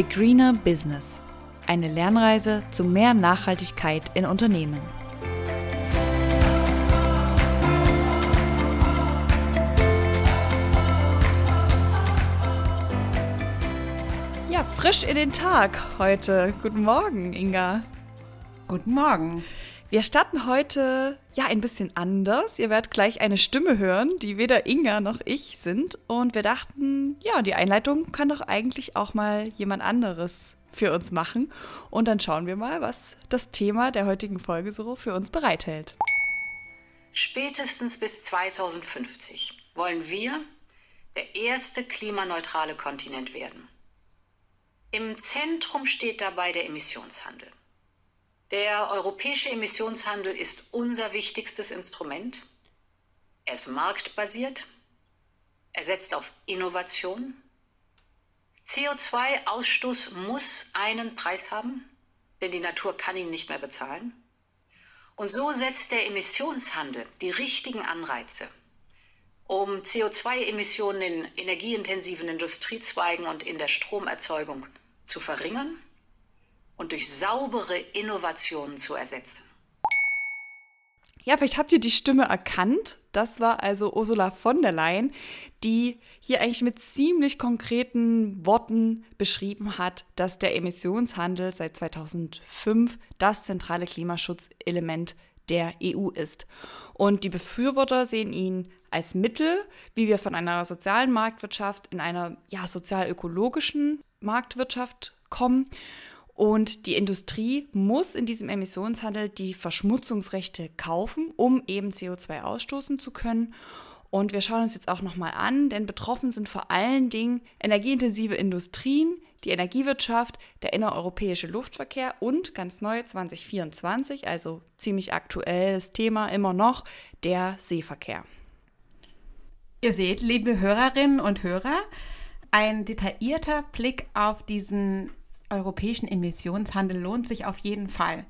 The Greener Business. Eine Lernreise zu mehr Nachhaltigkeit in Unternehmen. Ja, frisch in den Tag heute. Guten Morgen, Inga. Guten Morgen. Wir starten heute ja ein bisschen anders. Ihr werdet gleich eine Stimme hören, die weder Inga noch ich sind. Und wir dachten, ja, die Einleitung kann doch eigentlich auch mal jemand anderes für uns machen. Und dann schauen wir mal, was das Thema der heutigen Folge so für uns bereithält. Spätestens bis 2050 wollen wir der erste klimaneutrale Kontinent werden. Im Zentrum steht dabei der Emissionshandel. Der europäische Emissionshandel ist unser wichtigstes Instrument. Er ist marktbasiert. Er setzt auf Innovation. CO2-Ausstoß muss einen Preis haben, denn die Natur kann ihn nicht mehr bezahlen. Und so setzt der Emissionshandel die richtigen Anreize, um CO2-Emissionen in energieintensiven Industriezweigen und in der Stromerzeugung zu verringern und durch saubere Innovationen zu ersetzen. Ja, vielleicht habt ihr die Stimme erkannt. Das war also Ursula von der Leyen, die hier eigentlich mit ziemlich konkreten Worten beschrieben hat, dass der Emissionshandel seit 2005 das zentrale Klimaschutzelement der EU ist. Und die Befürworter sehen ihn als Mittel, wie wir von einer sozialen Marktwirtschaft in einer ja, sozial-ökologischen Marktwirtschaft kommen. Und die Industrie muss in diesem Emissionshandel die Verschmutzungsrechte kaufen, um eben CO2 ausstoßen zu können. Und wir schauen uns jetzt auch nochmal an, denn betroffen sind vor allen Dingen energieintensive Industrien, die Energiewirtschaft, der innereuropäische Luftverkehr und ganz neu 2024, also ziemlich aktuelles Thema immer noch, der Seeverkehr. Ihr seht, liebe Hörerinnen und Hörer, ein detaillierter Blick auf diesen europäischen Emissionshandel lohnt sich auf jeden Fall.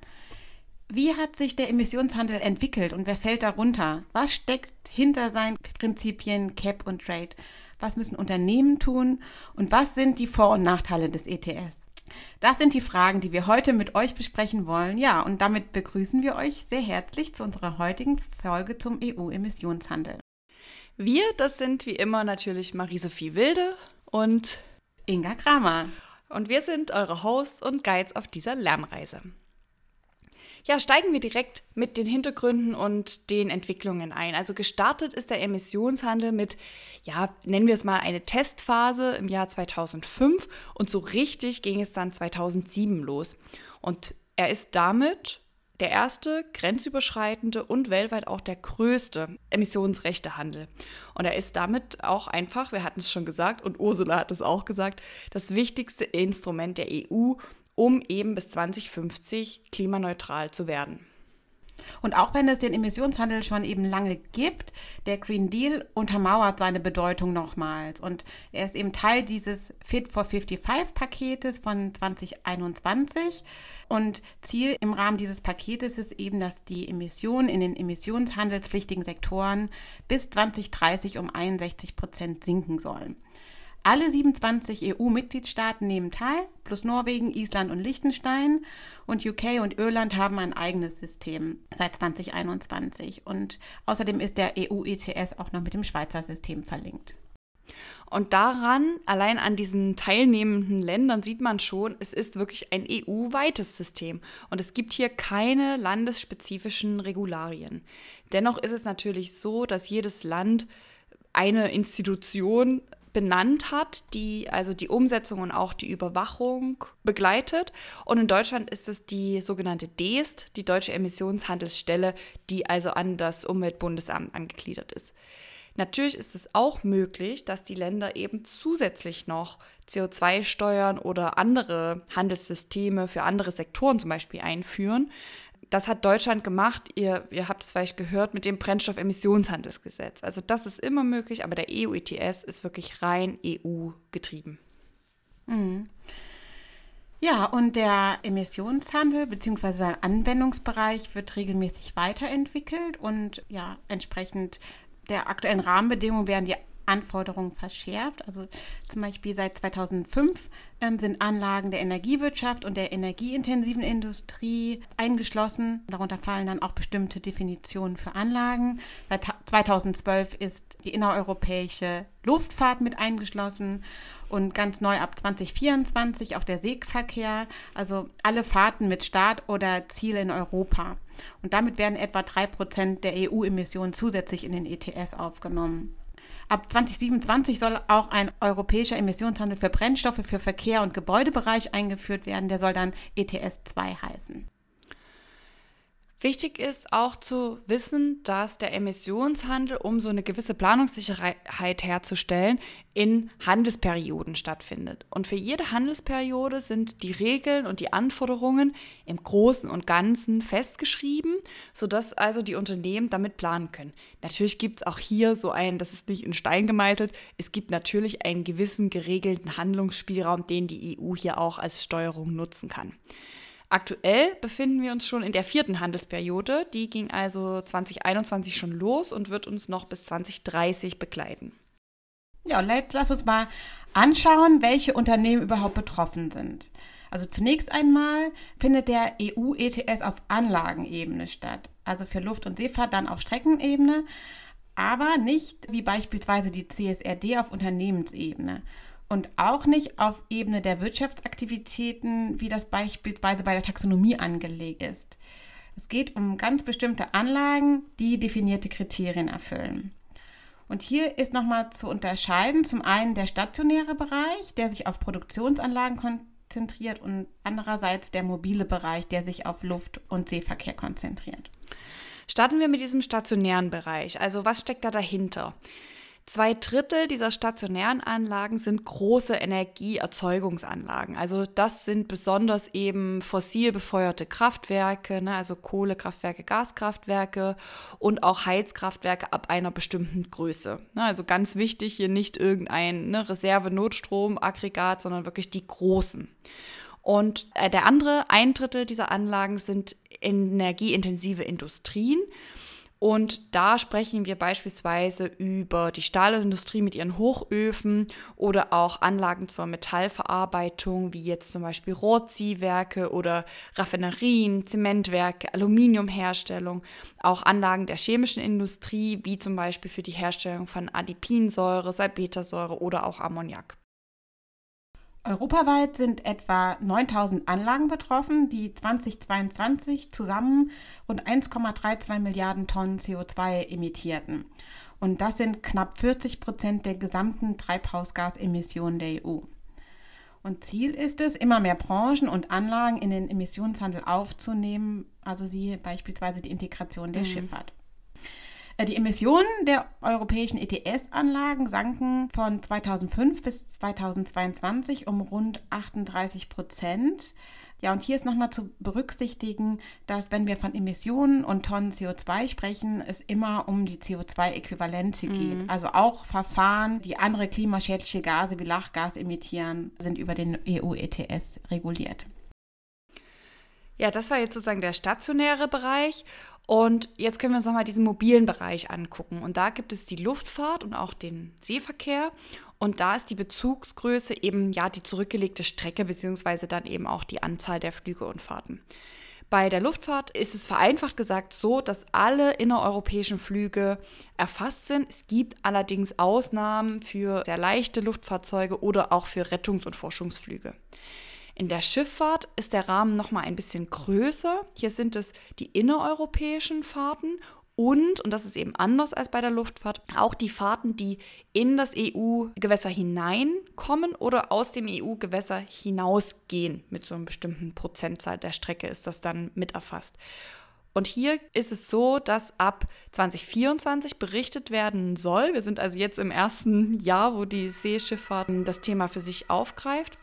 Wie hat sich der Emissionshandel entwickelt und wer fällt darunter? Was steckt hinter seinen Prinzipien Cap und Trade? Was müssen Unternehmen tun und was sind die Vor- und Nachteile des ETS? Das sind die Fragen, die wir heute mit euch besprechen wollen. Ja, und damit begrüßen wir euch sehr herzlich zu unserer heutigen Folge zum EU-Emissionshandel. Wir, das sind wie immer natürlich Marie-Sophie Wilde und Inga Kramer und wir sind eure Hosts und Guides auf dieser Lernreise. Ja, steigen wir direkt mit den Hintergründen und den Entwicklungen ein. Also gestartet ist der Emissionshandel mit, ja, nennen wir es mal eine Testphase im Jahr 2005 und so richtig ging es dann 2007 los. Und er ist damit der erste grenzüberschreitende und weltweit auch der größte Emissionsrechtehandel. Und er ist damit auch einfach, wir hatten es schon gesagt und Ursula hat es auch gesagt, das wichtigste Instrument der EU, um eben bis 2050 klimaneutral zu werden. Und auch wenn es den Emissionshandel schon eben lange gibt, der Green Deal untermauert seine Bedeutung nochmals. Und er ist eben Teil dieses Fit for 55-Paketes von 2021. Und Ziel im Rahmen dieses Paketes ist eben, dass die Emissionen in den emissionshandelspflichtigen Sektoren bis 2030 um 61 Prozent sinken sollen. Alle 27 EU-Mitgliedstaaten nehmen teil, plus Norwegen, Island und Liechtenstein. Und UK und Irland haben ein eigenes System seit 2021. Und außerdem ist der EU-ETS auch noch mit dem Schweizer System verlinkt. Und daran, allein an diesen teilnehmenden Ländern, sieht man schon, es ist wirklich ein EU-weites System. Und es gibt hier keine landesspezifischen Regularien. Dennoch ist es natürlich so, dass jedes Land eine Institution benannt hat, die also die Umsetzung und auch die Überwachung begleitet. Und in Deutschland ist es die sogenannte DEST, die Deutsche Emissionshandelsstelle, die also an das Umweltbundesamt angegliedert ist. Natürlich ist es auch möglich, dass die Länder eben zusätzlich noch CO2-Steuern oder andere Handelssysteme für andere Sektoren zum Beispiel einführen das hat Deutschland gemacht. Ihr, ihr habt es vielleicht gehört mit dem Brennstoffemissionshandelsgesetz. Also das ist immer möglich, aber der EU-ETS ist wirklich rein EU-getrieben. Mhm. Ja, und der Emissionshandel bzw. sein Anwendungsbereich wird regelmäßig weiterentwickelt und ja, entsprechend der aktuellen Rahmenbedingungen werden die Anforderungen verschärft. Also zum Beispiel seit 2005 ähm, sind Anlagen der Energiewirtschaft und der energieintensiven Industrie eingeschlossen. Darunter fallen dann auch bestimmte Definitionen für Anlagen. Seit 2012 ist die innereuropäische Luftfahrt mit eingeschlossen und ganz neu ab 2024 auch der Seeverkehr, also alle Fahrten mit Start oder Ziel in Europa. Und damit werden etwa drei Prozent der EU-Emissionen zusätzlich in den ETS aufgenommen. Ab 2027 soll auch ein europäischer Emissionshandel für Brennstoffe für Verkehr und Gebäudebereich eingeführt werden. Der soll dann ETS 2 heißen. Wichtig ist auch zu wissen, dass der Emissionshandel, um so eine gewisse Planungssicherheit herzustellen, in Handelsperioden stattfindet. Und für jede Handelsperiode sind die Regeln und die Anforderungen im Großen und Ganzen festgeschrieben, sodass also die Unternehmen damit planen können. Natürlich gibt es auch hier so einen, das ist nicht in Stein gemeißelt, es gibt natürlich einen gewissen geregelten Handlungsspielraum, den die EU hier auch als Steuerung nutzen kann. Aktuell befinden wir uns schon in der vierten Handelsperiode. Die ging also 2021 schon los und wird uns noch bis 2030 begleiten. Ja, und jetzt lass uns mal anschauen, welche Unternehmen überhaupt betroffen sind. Also zunächst einmal findet der EU-ETS auf Anlagenebene statt, also für Luft- und Seefahrt dann auf Streckenebene, aber nicht wie beispielsweise die CSRD auf Unternehmensebene und auch nicht auf Ebene der Wirtschaftsaktivitäten, wie das beispielsweise bei der Taxonomie angelegt ist. Es geht um ganz bestimmte Anlagen, die definierte Kriterien erfüllen. Und hier ist nochmal zu unterscheiden, zum einen der stationäre Bereich, der sich auf Produktionsanlagen konzentriert und andererseits der mobile Bereich, der sich auf Luft- und Seeverkehr konzentriert. Starten wir mit diesem stationären Bereich. Also was steckt da dahinter? Zwei Drittel dieser stationären Anlagen sind große Energieerzeugungsanlagen. Also das sind besonders eben fossil befeuerte Kraftwerke, ne, also Kohlekraftwerke, Gaskraftwerke und auch Heizkraftwerke ab einer bestimmten Größe. Ne, also ganz wichtig hier nicht irgendein ne, Reserve-Notstromaggregat, sondern wirklich die großen. Und äh, der andere, ein Drittel dieser Anlagen sind energieintensive Industrien. Und da sprechen wir beispielsweise über die Stahlindustrie mit ihren Hochöfen oder auch Anlagen zur Metallverarbeitung, wie jetzt zum Beispiel Rohrziehwerke oder Raffinerien, Zementwerke, Aluminiumherstellung, auch Anlagen der chemischen Industrie, wie zum Beispiel für die Herstellung von Adipinsäure, Salpetersäure oder auch Ammoniak. Europaweit sind etwa 9000 Anlagen betroffen, die 2022 zusammen rund 1,32 Milliarden Tonnen CO2 emittierten. Und das sind knapp 40 Prozent der gesamten Treibhausgasemissionen der EU. Und Ziel ist es, immer mehr Branchen und Anlagen in den Emissionshandel aufzunehmen, also siehe beispielsweise die Integration der mhm. Schifffahrt. Äh, die Emissionen der europäischen ETS-Anlagen sanken von 2005 bis 2022 um rund 38 Prozent. Ja, und hier ist nochmal zu berücksichtigen, dass wenn wir von Emissionen und Tonnen CO2 sprechen, es immer um die CO2-Äquivalente mhm. geht. Also auch Verfahren, die andere klimaschädliche Gase wie Lachgas emittieren, sind über den EU-ETS reguliert. Ja, das war jetzt sozusagen der stationäre Bereich. Und jetzt können wir uns nochmal diesen mobilen Bereich angucken. Und da gibt es die Luftfahrt und auch den Seeverkehr. Und da ist die Bezugsgröße eben ja die zurückgelegte Strecke, beziehungsweise dann eben auch die Anzahl der Flüge und Fahrten. Bei der Luftfahrt ist es vereinfacht gesagt so, dass alle innereuropäischen Flüge erfasst sind. Es gibt allerdings Ausnahmen für sehr leichte Luftfahrzeuge oder auch für Rettungs- und Forschungsflüge. In der Schifffahrt ist der Rahmen noch mal ein bisschen größer. Hier sind es die innereuropäischen Fahrten und, und das ist eben anders als bei der Luftfahrt, auch die Fahrten, die in das EU-Gewässer hineinkommen oder aus dem EU-Gewässer hinausgehen. Mit so einer bestimmten Prozentzahl der Strecke ist das dann mit erfasst. Und hier ist es so, dass ab 2024 berichtet werden soll. Wir sind also jetzt im ersten Jahr, wo die Seeschifffahrt das Thema für sich aufgreift.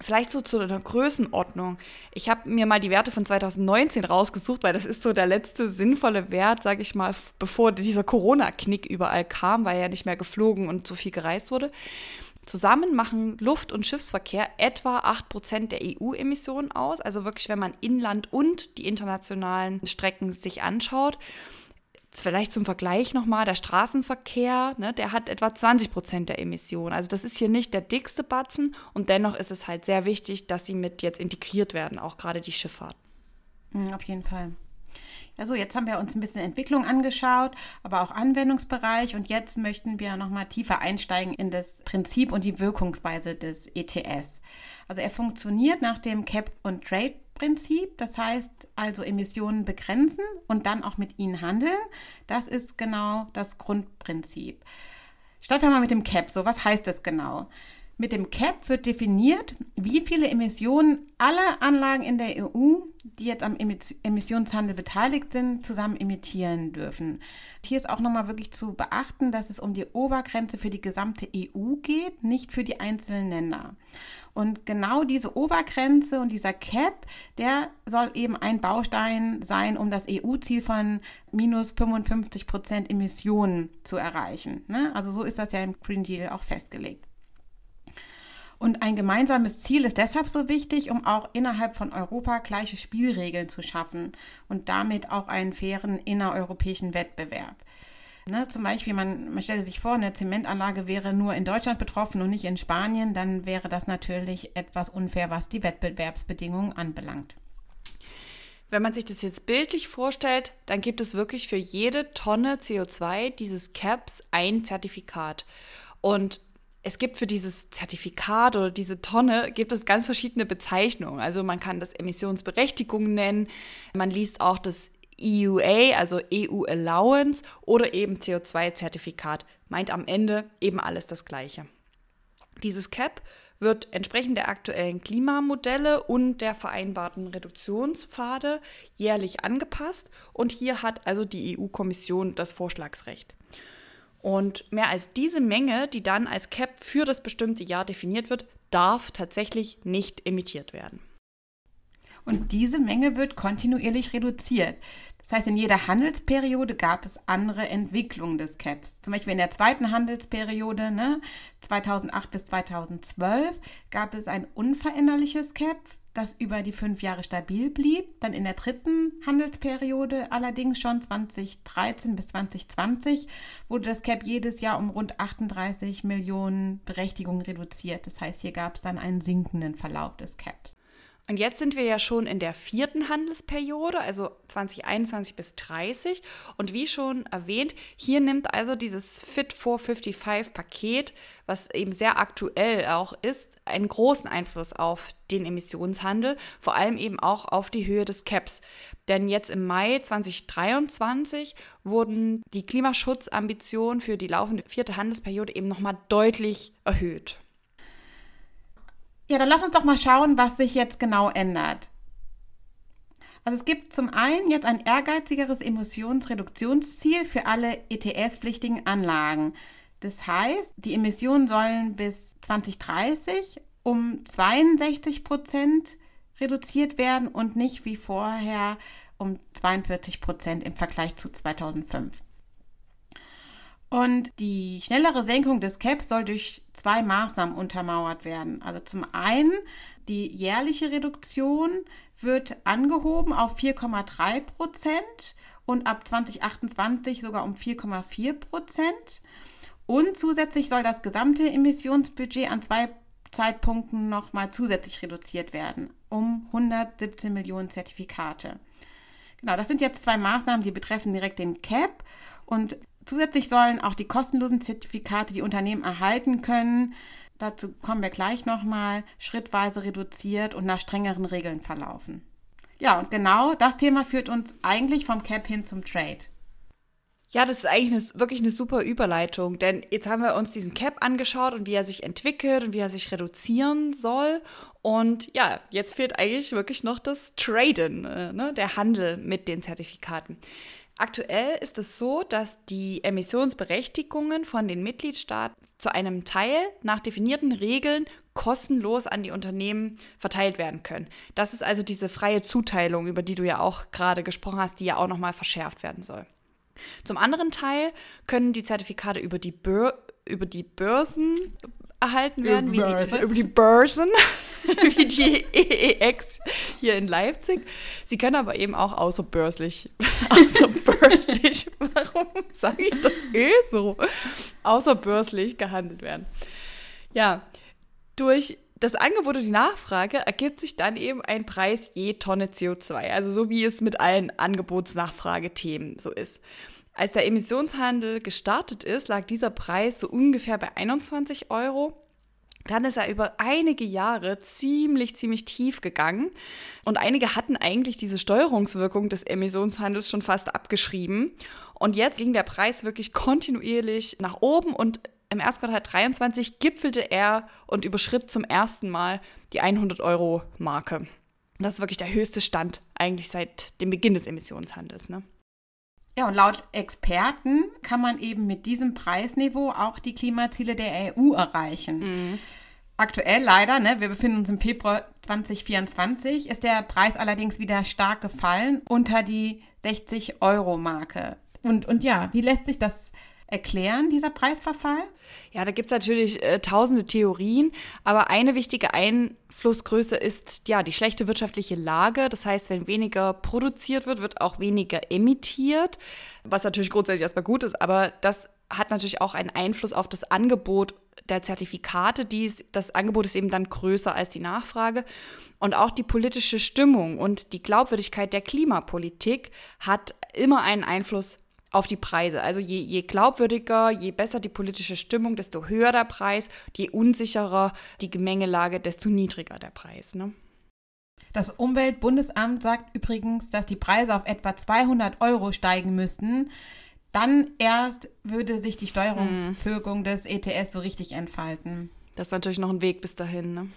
Vielleicht so zu einer Größenordnung. Ich habe mir mal die Werte von 2019 rausgesucht, weil das ist so der letzte sinnvolle Wert, sage ich mal, bevor dieser Corona-Knick überall kam, weil ja nicht mehr geflogen und so viel gereist wurde. Zusammen machen Luft- und Schiffsverkehr etwa 8% der EU-Emissionen aus. Also wirklich, wenn man Inland und die internationalen Strecken sich anschaut. Vielleicht zum Vergleich nochmal, der Straßenverkehr, ne, der hat etwa 20 Prozent der Emissionen. Also das ist hier nicht der dickste Batzen und dennoch ist es halt sehr wichtig, dass sie mit jetzt integriert werden, auch gerade die Schifffahrt. Mhm, auf jeden Fall. Also jetzt haben wir uns ein bisschen Entwicklung angeschaut, aber auch Anwendungsbereich und jetzt möchten wir nochmal tiefer einsteigen in das Prinzip und die Wirkungsweise des ETS. Also er funktioniert nach dem Cap- Trade-Prinzip, das heißt also Emissionen begrenzen und dann auch mit ihnen handeln. Das ist genau das Grundprinzip. Starten wir mal mit dem Cap. So, was heißt das genau? Mit dem CAP wird definiert, wie viele Emissionen alle Anlagen in der EU, die jetzt am Emissionshandel beteiligt sind, zusammen emittieren dürfen. Hier ist auch nochmal wirklich zu beachten, dass es um die Obergrenze für die gesamte EU geht, nicht für die einzelnen Länder. Und genau diese Obergrenze und dieser Cap, der soll eben ein Baustein sein, um das EU-Ziel von minus 55 Prozent Emissionen zu erreichen. Ne? Also so ist das ja im Green Deal auch festgelegt. Und ein gemeinsames Ziel ist deshalb so wichtig, um auch innerhalb von Europa gleiche Spielregeln zu schaffen und damit auch einen fairen innereuropäischen Wettbewerb. Ne, zum Beispiel, man, man stelle sich vor, eine Zementanlage wäre nur in Deutschland betroffen und nicht in Spanien, dann wäre das natürlich etwas unfair, was die Wettbewerbsbedingungen anbelangt. Wenn man sich das jetzt bildlich vorstellt, dann gibt es wirklich für jede Tonne CO2 dieses Caps ein Zertifikat. Und es gibt für dieses Zertifikat oder diese Tonne gibt es ganz verschiedene Bezeichnungen. Also man kann das Emissionsberechtigung nennen, man liest auch das EUA, also EU Allowance oder eben CO2-Zertifikat. Meint am Ende eben alles das Gleiche. Dieses CAP wird entsprechend der aktuellen Klimamodelle und der vereinbarten Reduktionspfade jährlich angepasst und hier hat also die EU-Kommission das Vorschlagsrecht. Und mehr als diese Menge, die dann als Cap für das bestimmte Jahr definiert wird, darf tatsächlich nicht emittiert werden. Und diese Menge wird kontinuierlich reduziert. Das heißt, in jeder Handelsperiode gab es andere Entwicklungen des Caps. Zum Beispiel in der zweiten Handelsperiode, ne, 2008 bis 2012, gab es ein unveränderliches Cap das über die fünf Jahre stabil blieb. Dann in der dritten Handelsperiode, allerdings schon 2013 bis 2020, wurde das CAP jedes Jahr um rund 38 Millionen Berechtigungen reduziert. Das heißt, hier gab es dann einen sinkenden Verlauf des CAPs. Und jetzt sind wir ja schon in der vierten Handelsperiode, also 2021 bis 30. Und wie schon erwähnt, hier nimmt also dieses Fit for 55 Paket, was eben sehr aktuell auch ist, einen großen Einfluss auf den Emissionshandel, vor allem eben auch auf die Höhe des Caps. Denn jetzt im Mai 2023 wurden die Klimaschutzambitionen für die laufende vierte Handelsperiode eben nochmal deutlich erhöht. Ja, dann lass uns doch mal schauen, was sich jetzt genau ändert. Also es gibt zum einen jetzt ein ehrgeizigeres Emissionsreduktionsziel für alle ETS-pflichtigen Anlagen. Das heißt, die Emissionen sollen bis 2030 um 62 Prozent reduziert werden und nicht wie vorher um 42 Prozent im Vergleich zu 2005. Und die schnellere Senkung des Caps soll durch zwei Maßnahmen untermauert werden. Also zum einen, die jährliche Reduktion wird angehoben auf 4,3 Prozent und ab 2028 sogar um 4,4 Prozent. Und zusätzlich soll das gesamte Emissionsbudget an zwei Zeitpunkten nochmal zusätzlich reduziert werden, um 117 Millionen Zertifikate. Genau, das sind jetzt zwei Maßnahmen, die betreffen direkt den Cap. Und Zusätzlich sollen auch die kostenlosen Zertifikate, die Unternehmen erhalten können, dazu kommen wir gleich nochmal, schrittweise reduziert und nach strengeren Regeln verlaufen. Ja, und genau das Thema führt uns eigentlich vom Cap hin zum Trade. Ja, das ist eigentlich eine, wirklich eine super Überleitung, denn jetzt haben wir uns diesen Cap angeschaut und wie er sich entwickelt und wie er sich reduzieren soll. Und ja, jetzt fehlt eigentlich wirklich noch das Traden, äh, ne, der Handel mit den Zertifikaten. Aktuell ist es so, dass die Emissionsberechtigungen von den Mitgliedstaaten zu einem Teil nach definierten Regeln kostenlos an die Unternehmen verteilt werden können. Das ist also diese freie Zuteilung, über die du ja auch gerade gesprochen hast, die ja auch nochmal verschärft werden soll. Zum anderen Teil können die Zertifikate über die, Bör über die Börsen erhalten werden, wie Börse. die, über die Börsen, wie die EEX hier in Leipzig. Sie können aber eben auch außerbörslich, außerbörslich, warum sage ich das eh so, außerbörslich gehandelt werden. Ja, durch das Angebot und die Nachfrage ergibt sich dann eben ein Preis je Tonne CO2, also so wie es mit allen Angebots-Nachfragethemen so ist. Als der Emissionshandel gestartet ist, lag dieser Preis so ungefähr bei 21 Euro. Dann ist er über einige Jahre ziemlich, ziemlich tief gegangen. Und einige hatten eigentlich diese Steuerungswirkung des Emissionshandels schon fast abgeschrieben. Und jetzt ging der Preis wirklich kontinuierlich nach oben und im ersten Quartal 23 gipfelte er und überschritt zum ersten Mal die 100-Euro-Marke. Das ist wirklich der höchste Stand eigentlich seit dem Beginn des Emissionshandels. Ne? Ja, und laut Experten kann man eben mit diesem Preisniveau auch die Klimaziele der EU erreichen. Aktuell leider, ne, wir befinden uns im Februar 2024, ist der Preis allerdings wieder stark gefallen unter die 60-Euro-Marke. Und, und ja, wie lässt sich das erklären, dieser Preisverfall? Ja, da gibt es natürlich äh, tausende Theorien, aber eine wichtige Einflussgröße ist ja die schlechte wirtschaftliche Lage. Das heißt, wenn weniger produziert wird, wird auch weniger emittiert, was natürlich grundsätzlich erstmal gut ist, aber das hat natürlich auch einen Einfluss auf das Angebot der Zertifikate. Dies, das Angebot ist eben dann größer als die Nachfrage. Und auch die politische Stimmung und die Glaubwürdigkeit der Klimapolitik hat immer einen Einfluss auf die Preise. Also je, je glaubwürdiger, je besser die politische Stimmung, desto höher der Preis, je unsicherer die Gemengelage, desto niedriger der Preis. Ne? Das Umweltbundesamt sagt übrigens, dass die Preise auf etwa 200 Euro steigen müssten. Dann erst würde sich die Steuerungswirkung des ETS so richtig entfalten. Das ist natürlich noch ein Weg bis dahin. Ne?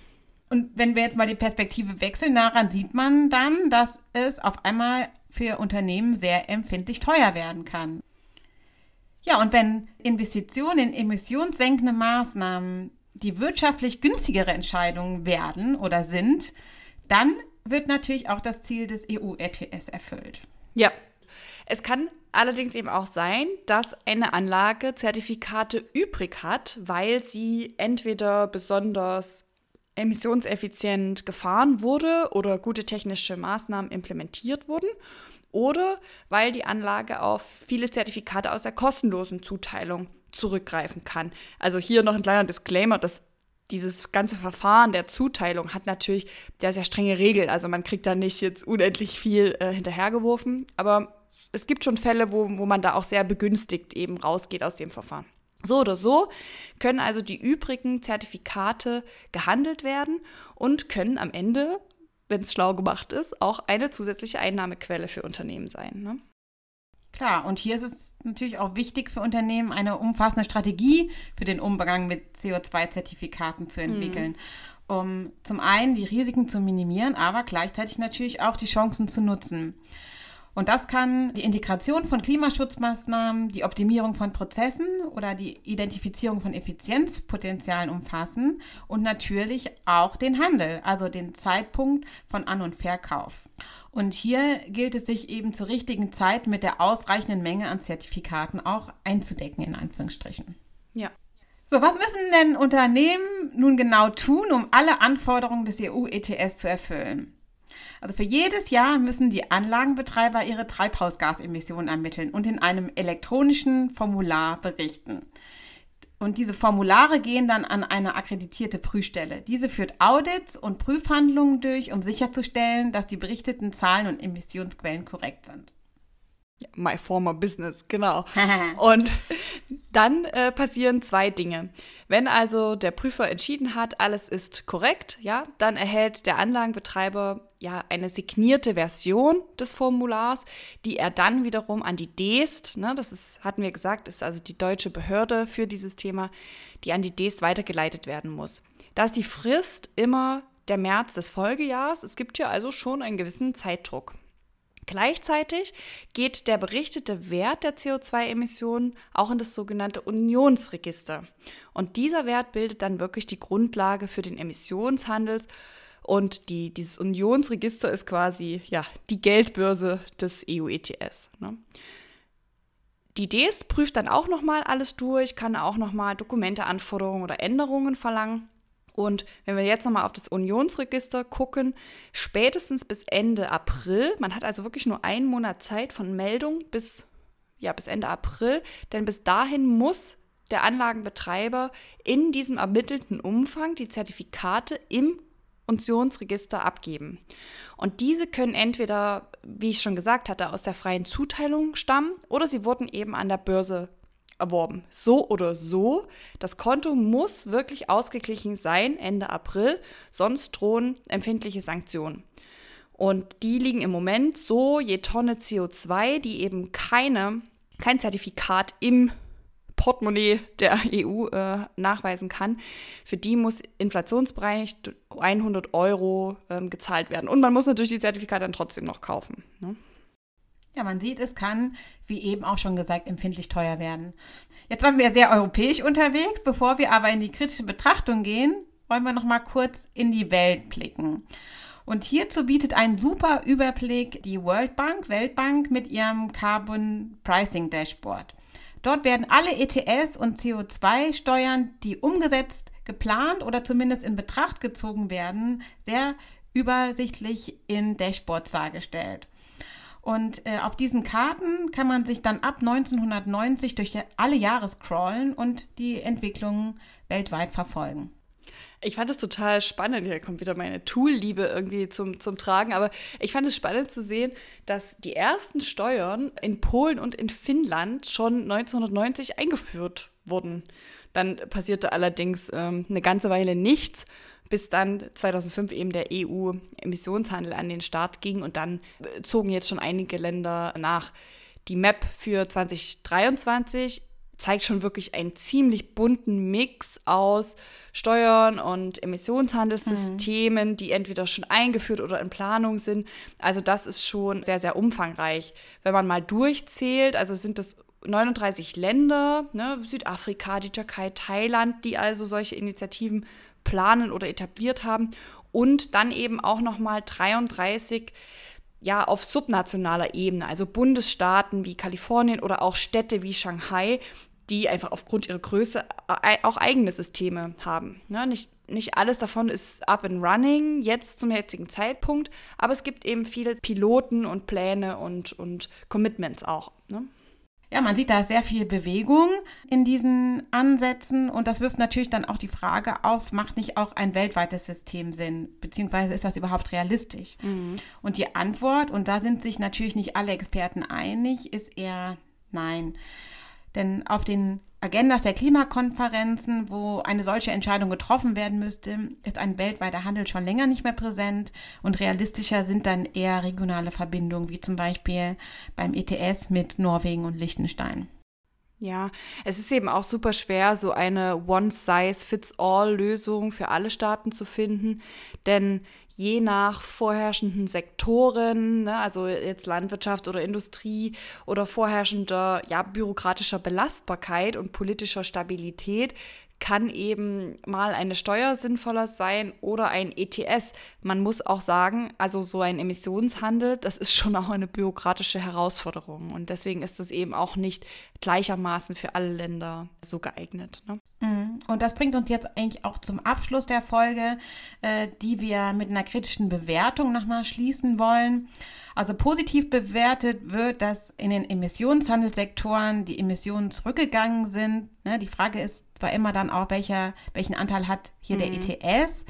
Und wenn wir jetzt mal die Perspektive wechseln, daran sieht man dann, dass es auf einmal für Unternehmen sehr empfindlich teuer werden kann. Ja, und wenn Investitionen in emissionssenkende Maßnahmen die wirtschaftlich günstigere Entscheidungen werden oder sind, dann wird natürlich auch das Ziel des EU-ETS erfüllt. Ja, es kann allerdings eben auch sein, dass eine Anlage Zertifikate übrig hat, weil sie entweder besonders emissionseffizient gefahren wurde oder gute technische Maßnahmen implementiert wurden oder weil die Anlage auf viele Zertifikate aus der kostenlosen Zuteilung zurückgreifen kann. Also hier noch ein kleiner Disclaimer, dass dieses ganze Verfahren der Zuteilung hat natürlich sehr, sehr strenge Regeln. Also man kriegt da nicht jetzt unendlich viel äh, hinterhergeworfen, aber es gibt schon Fälle, wo, wo man da auch sehr begünstigt eben rausgeht aus dem Verfahren. So oder so können also die übrigen Zertifikate gehandelt werden und können am Ende, wenn es schlau gemacht ist, auch eine zusätzliche Einnahmequelle für Unternehmen sein. Ne? Klar, und hier ist es natürlich auch wichtig für Unternehmen, eine umfassende Strategie für den Umgang mit CO2-Zertifikaten zu entwickeln, mhm. um zum einen die Risiken zu minimieren, aber gleichzeitig natürlich auch die Chancen zu nutzen. Und das kann die Integration von Klimaschutzmaßnahmen, die Optimierung von Prozessen oder die Identifizierung von Effizienzpotenzialen umfassen und natürlich auch den Handel, also den Zeitpunkt von An- und Verkauf. Und hier gilt es sich eben zur richtigen Zeit mit der ausreichenden Menge an Zertifikaten auch einzudecken, in Anführungsstrichen. Ja. So, was müssen denn Unternehmen nun genau tun, um alle Anforderungen des EU-ETS zu erfüllen? Also für jedes Jahr müssen die Anlagenbetreiber ihre Treibhausgasemissionen ermitteln und in einem elektronischen Formular berichten. Und diese Formulare gehen dann an eine akkreditierte Prüfstelle. Diese führt Audits und Prüfhandlungen durch, um sicherzustellen, dass die berichteten Zahlen und Emissionsquellen korrekt sind. My former business, genau. Und dann äh, passieren zwei Dinge. Wenn also der Prüfer entschieden hat, alles ist korrekt, ja, dann erhält der Anlagenbetreiber ja eine signierte Version des Formulars, die er dann wiederum an die DEST, ne, das ist, hatten wir gesagt, ist also die deutsche Behörde für dieses Thema, die an die DEST weitergeleitet werden muss. Da ist die Frist immer der März des Folgejahres. Es gibt hier also schon einen gewissen Zeitdruck. Gleichzeitig geht der berichtete Wert der CO2-Emissionen auch in das sogenannte Unionsregister. Und dieser Wert bildet dann wirklich die Grundlage für den Emissionshandel. Und die, dieses Unionsregister ist quasi ja, die Geldbörse des EU-ETS. Ne? Die DEST prüft dann auch nochmal alles durch, kann auch nochmal Dokumente, Anforderungen oder Änderungen verlangen. Und wenn wir jetzt nochmal auf das Unionsregister gucken, spätestens bis Ende April, man hat also wirklich nur einen Monat Zeit von Meldung bis, ja, bis Ende April, denn bis dahin muss der Anlagenbetreiber in diesem ermittelten Umfang die Zertifikate im Unionsregister abgeben. Und diese können entweder, wie ich schon gesagt hatte, aus der freien Zuteilung stammen oder sie wurden eben an der Börse erworben. So oder so, das Konto muss wirklich ausgeglichen sein Ende April, sonst drohen empfindliche Sanktionen. Und die liegen im Moment so je Tonne CO2, die eben keine, kein Zertifikat im Portemonnaie der EU äh, nachweisen kann, für die muss inflationsbereinigt 100 Euro ähm, gezahlt werden. Und man muss natürlich die Zertifikate dann trotzdem noch kaufen. Ne? Ja, man sieht, es kann, wie eben auch schon gesagt, empfindlich teuer werden. Jetzt waren wir sehr europäisch unterwegs. Bevor wir aber in die kritische Betrachtung gehen, wollen wir noch mal kurz in die Welt blicken. Und hierzu bietet einen super Überblick die World Bank, Weltbank mit ihrem Carbon Pricing Dashboard. Dort werden alle ETS und CO2-Steuern, die umgesetzt, geplant oder zumindest in Betracht gezogen werden, sehr übersichtlich in Dashboards dargestellt. Und äh, auf diesen Karten kann man sich dann ab 1990 durch alle Jahre scrollen und die Entwicklungen weltweit verfolgen. Ich fand es total spannend. Hier kommt wieder meine Tool-Liebe irgendwie zum, zum Tragen. Aber ich fand es spannend zu sehen, dass die ersten Steuern in Polen und in Finnland schon 1990 eingeführt wurden. Dann passierte allerdings ähm, eine ganze Weile nichts bis dann 2005 eben der EU-Emissionshandel an den Start ging und dann äh, zogen jetzt schon einige Länder nach. Die Map für 2023 zeigt schon wirklich einen ziemlich bunten Mix aus Steuern und Emissionshandelssystemen, mhm. die entweder schon eingeführt oder in Planung sind. Also das ist schon sehr, sehr umfangreich. Wenn man mal durchzählt, also sind das 39 Länder, ne, Südafrika, die Türkei, Thailand, die also solche Initiativen planen oder etabliert haben und dann eben auch noch mal 33 ja auf subnationaler Ebene, also Bundesstaaten wie Kalifornien oder auch Städte wie Shanghai, die einfach aufgrund ihrer Größe auch eigene Systeme haben. Ne? Nicht, nicht alles davon ist up and running jetzt zum jetzigen Zeitpunkt, aber es gibt eben viele Piloten und Pläne und, und Commitments auch. Ne? Ja, man sieht da sehr viel Bewegung in diesen Ansätzen und das wirft natürlich dann auch die Frage auf, macht nicht auch ein weltweites System Sinn, beziehungsweise ist das überhaupt realistisch? Mhm. Und die Antwort, und da sind sich natürlich nicht alle Experten einig, ist eher nein. Denn auf den Agendas der Klimakonferenzen, wo eine solche Entscheidung getroffen werden müsste, ist ein weltweiter Handel schon länger nicht mehr präsent und realistischer sind dann eher regionale Verbindungen, wie zum Beispiel beim ETS mit Norwegen und Liechtenstein. Ja, es ist eben auch super schwer, so eine One-Size-Fits-All-Lösung für alle Staaten zu finden, denn je nach vorherrschenden Sektoren, ne, also jetzt Landwirtschaft oder Industrie oder vorherrschender ja, bürokratischer Belastbarkeit und politischer Stabilität, kann eben mal eine Steuer sinnvoller sein oder ein ETS. Man muss auch sagen, also so ein Emissionshandel, das ist schon auch eine bürokratische Herausforderung. Und deswegen ist das eben auch nicht gleichermaßen für alle Länder so geeignet. Ne? Mhm. Und das bringt uns jetzt eigentlich auch zum Abschluss der Folge, äh, die wir mit einer kritischen Bewertung nochmal schließen wollen. Also positiv bewertet wird, dass in den Emissionshandelssektoren die Emissionen zurückgegangen sind. Ne, die Frage ist zwar immer dann auch, welcher, welchen Anteil hat hier mhm. der ETS.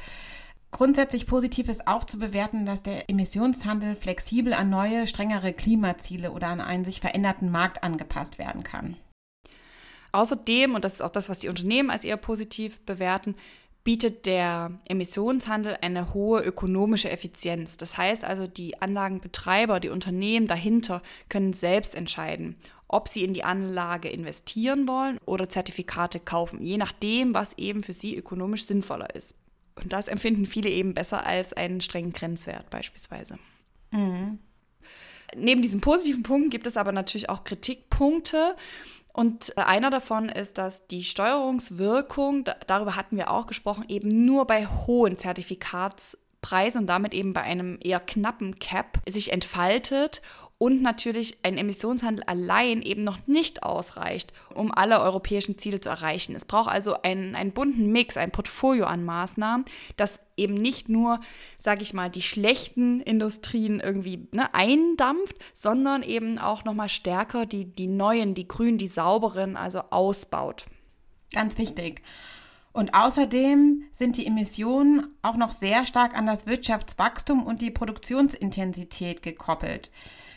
Grundsätzlich positiv ist auch zu bewerten, dass der Emissionshandel flexibel an neue, strengere Klimaziele oder an einen sich veränderten Markt angepasst werden kann. Außerdem, und das ist auch das, was die Unternehmen als eher positiv bewerten, bietet der Emissionshandel eine hohe ökonomische Effizienz. Das heißt also, die Anlagenbetreiber, die Unternehmen dahinter können selbst entscheiden, ob sie in die Anlage investieren wollen oder Zertifikate kaufen, je nachdem, was eben für sie ökonomisch sinnvoller ist. Und das empfinden viele eben besser als einen strengen Grenzwert beispielsweise. Mhm. Neben diesen positiven Punkten gibt es aber natürlich auch Kritikpunkte. Und äh, einer davon ist, dass die Steuerungswirkung, darüber hatten wir auch gesprochen, eben nur bei hohen Zertifikatspreisen und damit eben bei einem eher knappen Cap sich entfaltet und natürlich ein Emissionshandel allein eben noch nicht ausreicht, um alle europäischen Ziele zu erreichen. Es braucht also einen, einen bunten Mix, ein Portfolio an Maßnahmen, das eben nicht nur, sage ich mal, die schlechten Industrien irgendwie ne, eindampft, sondern eben auch nochmal stärker die, die neuen, die grünen, die sauberen, also ausbaut. Ganz wichtig. Und außerdem sind die Emissionen auch noch sehr stark an das Wirtschaftswachstum und die Produktionsintensität gekoppelt.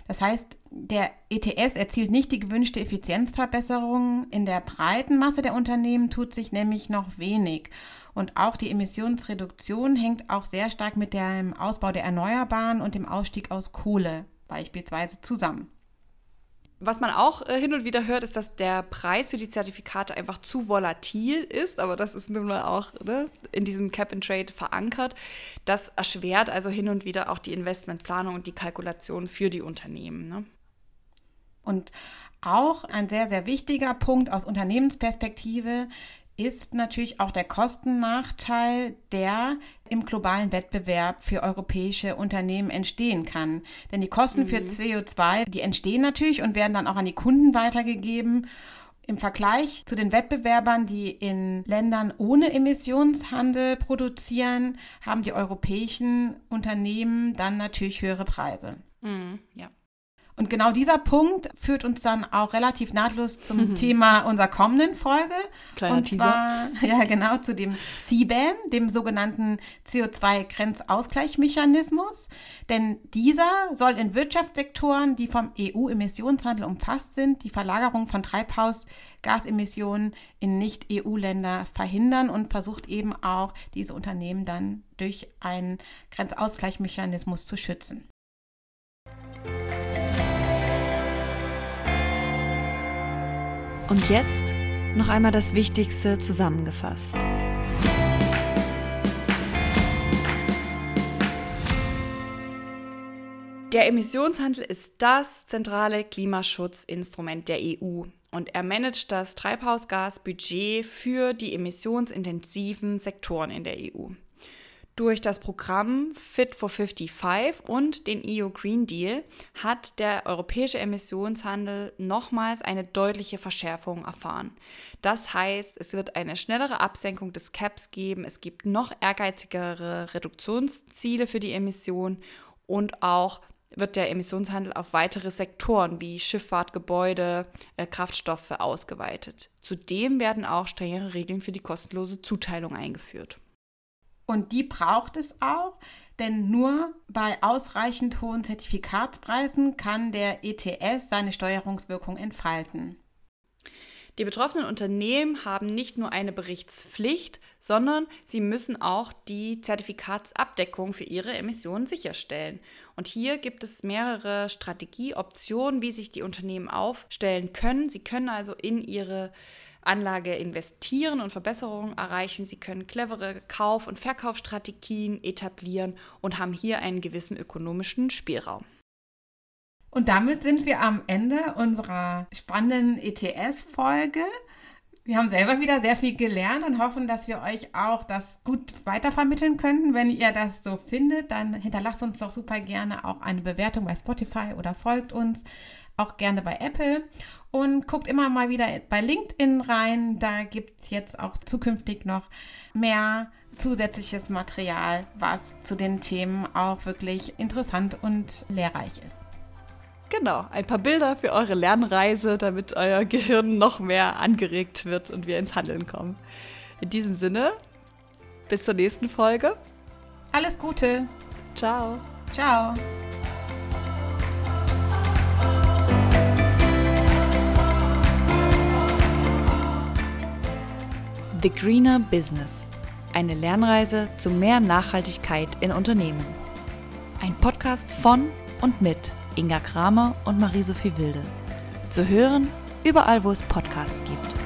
Das heißt, der ETS erzielt nicht die gewünschte Effizienzverbesserung. In der breiten Masse der Unternehmen tut sich nämlich noch wenig. Und auch die Emissionsreduktion hängt auch sehr stark mit dem Ausbau der Erneuerbaren und dem Ausstieg aus Kohle beispielsweise zusammen. Was man auch äh, hin und wieder hört, ist, dass der Preis für die Zertifikate einfach zu volatil ist, aber das ist nun mal auch ne, in diesem Cap and Trade verankert. Das erschwert also hin und wieder auch die Investmentplanung und die Kalkulation für die Unternehmen. Ne? Und auch ein sehr, sehr wichtiger Punkt aus Unternehmensperspektive ist natürlich auch der Kostennachteil, der im globalen Wettbewerb für europäische Unternehmen entstehen kann. Denn die Kosten mhm. für CO2, die entstehen natürlich und werden dann auch an die Kunden weitergegeben. Im Vergleich zu den Wettbewerbern, die in Ländern ohne Emissionshandel produzieren, haben die europäischen Unternehmen dann natürlich höhere Preise. Mhm, ja. Und genau dieser Punkt führt uns dann auch relativ nahtlos zum mhm. Thema unserer kommenden Folge. Kleiner und zwar, Teaser. ja genau, zu dem CBAM, dem sogenannten CO2-Grenzausgleichsmechanismus. Denn dieser soll in Wirtschaftssektoren, die vom EU-Emissionshandel umfasst sind, die Verlagerung von Treibhausgasemissionen in Nicht-EU-Länder verhindern und versucht eben auch, diese Unternehmen dann durch einen Grenzausgleichsmechanismus zu schützen. Und jetzt noch einmal das Wichtigste zusammengefasst. Der Emissionshandel ist das zentrale Klimaschutzinstrument der EU und er managt das Treibhausgasbudget für die emissionsintensiven Sektoren in der EU. Durch das Programm Fit for 55 und den EU Green Deal hat der europäische Emissionshandel nochmals eine deutliche Verschärfung erfahren. Das heißt, es wird eine schnellere Absenkung des Caps geben, es gibt noch ehrgeizigere Reduktionsziele für die Emissionen und auch wird der Emissionshandel auf weitere Sektoren wie Schifffahrt, Gebäude, äh, Kraftstoffe ausgeweitet. Zudem werden auch strengere Regeln für die kostenlose Zuteilung eingeführt. Und die braucht es auch, denn nur bei ausreichend hohen Zertifikatspreisen kann der ETS seine Steuerungswirkung entfalten. Die betroffenen Unternehmen haben nicht nur eine Berichtspflicht, sondern sie müssen auch die Zertifikatsabdeckung für ihre Emissionen sicherstellen. Und hier gibt es mehrere Strategieoptionen, wie sich die Unternehmen aufstellen können. Sie können also in ihre Anlage investieren und Verbesserungen erreichen. Sie können clevere Kauf- und Verkaufsstrategien etablieren und haben hier einen gewissen ökonomischen Spielraum. Und damit sind wir am Ende unserer spannenden ETS-Folge. Wir haben selber wieder sehr viel gelernt und hoffen, dass wir euch auch das gut weitervermitteln können. Wenn ihr das so findet, dann hinterlasst uns doch super gerne auch eine Bewertung bei Spotify oder folgt uns auch gerne bei Apple und guckt immer mal wieder bei LinkedIn rein. Da gibt es jetzt auch zukünftig noch mehr zusätzliches Material, was zu den Themen auch wirklich interessant und lehrreich ist. Genau, ein paar Bilder für eure Lernreise, damit euer Gehirn noch mehr angeregt wird und wir ins Handeln kommen. In diesem Sinne, bis zur nächsten Folge. Alles Gute. Ciao. Ciao. The Greener Business. Eine Lernreise zu mehr Nachhaltigkeit in Unternehmen. Ein Podcast von und mit Inga Kramer und Marie-Sophie Wilde. Zu hören überall, wo es Podcasts gibt.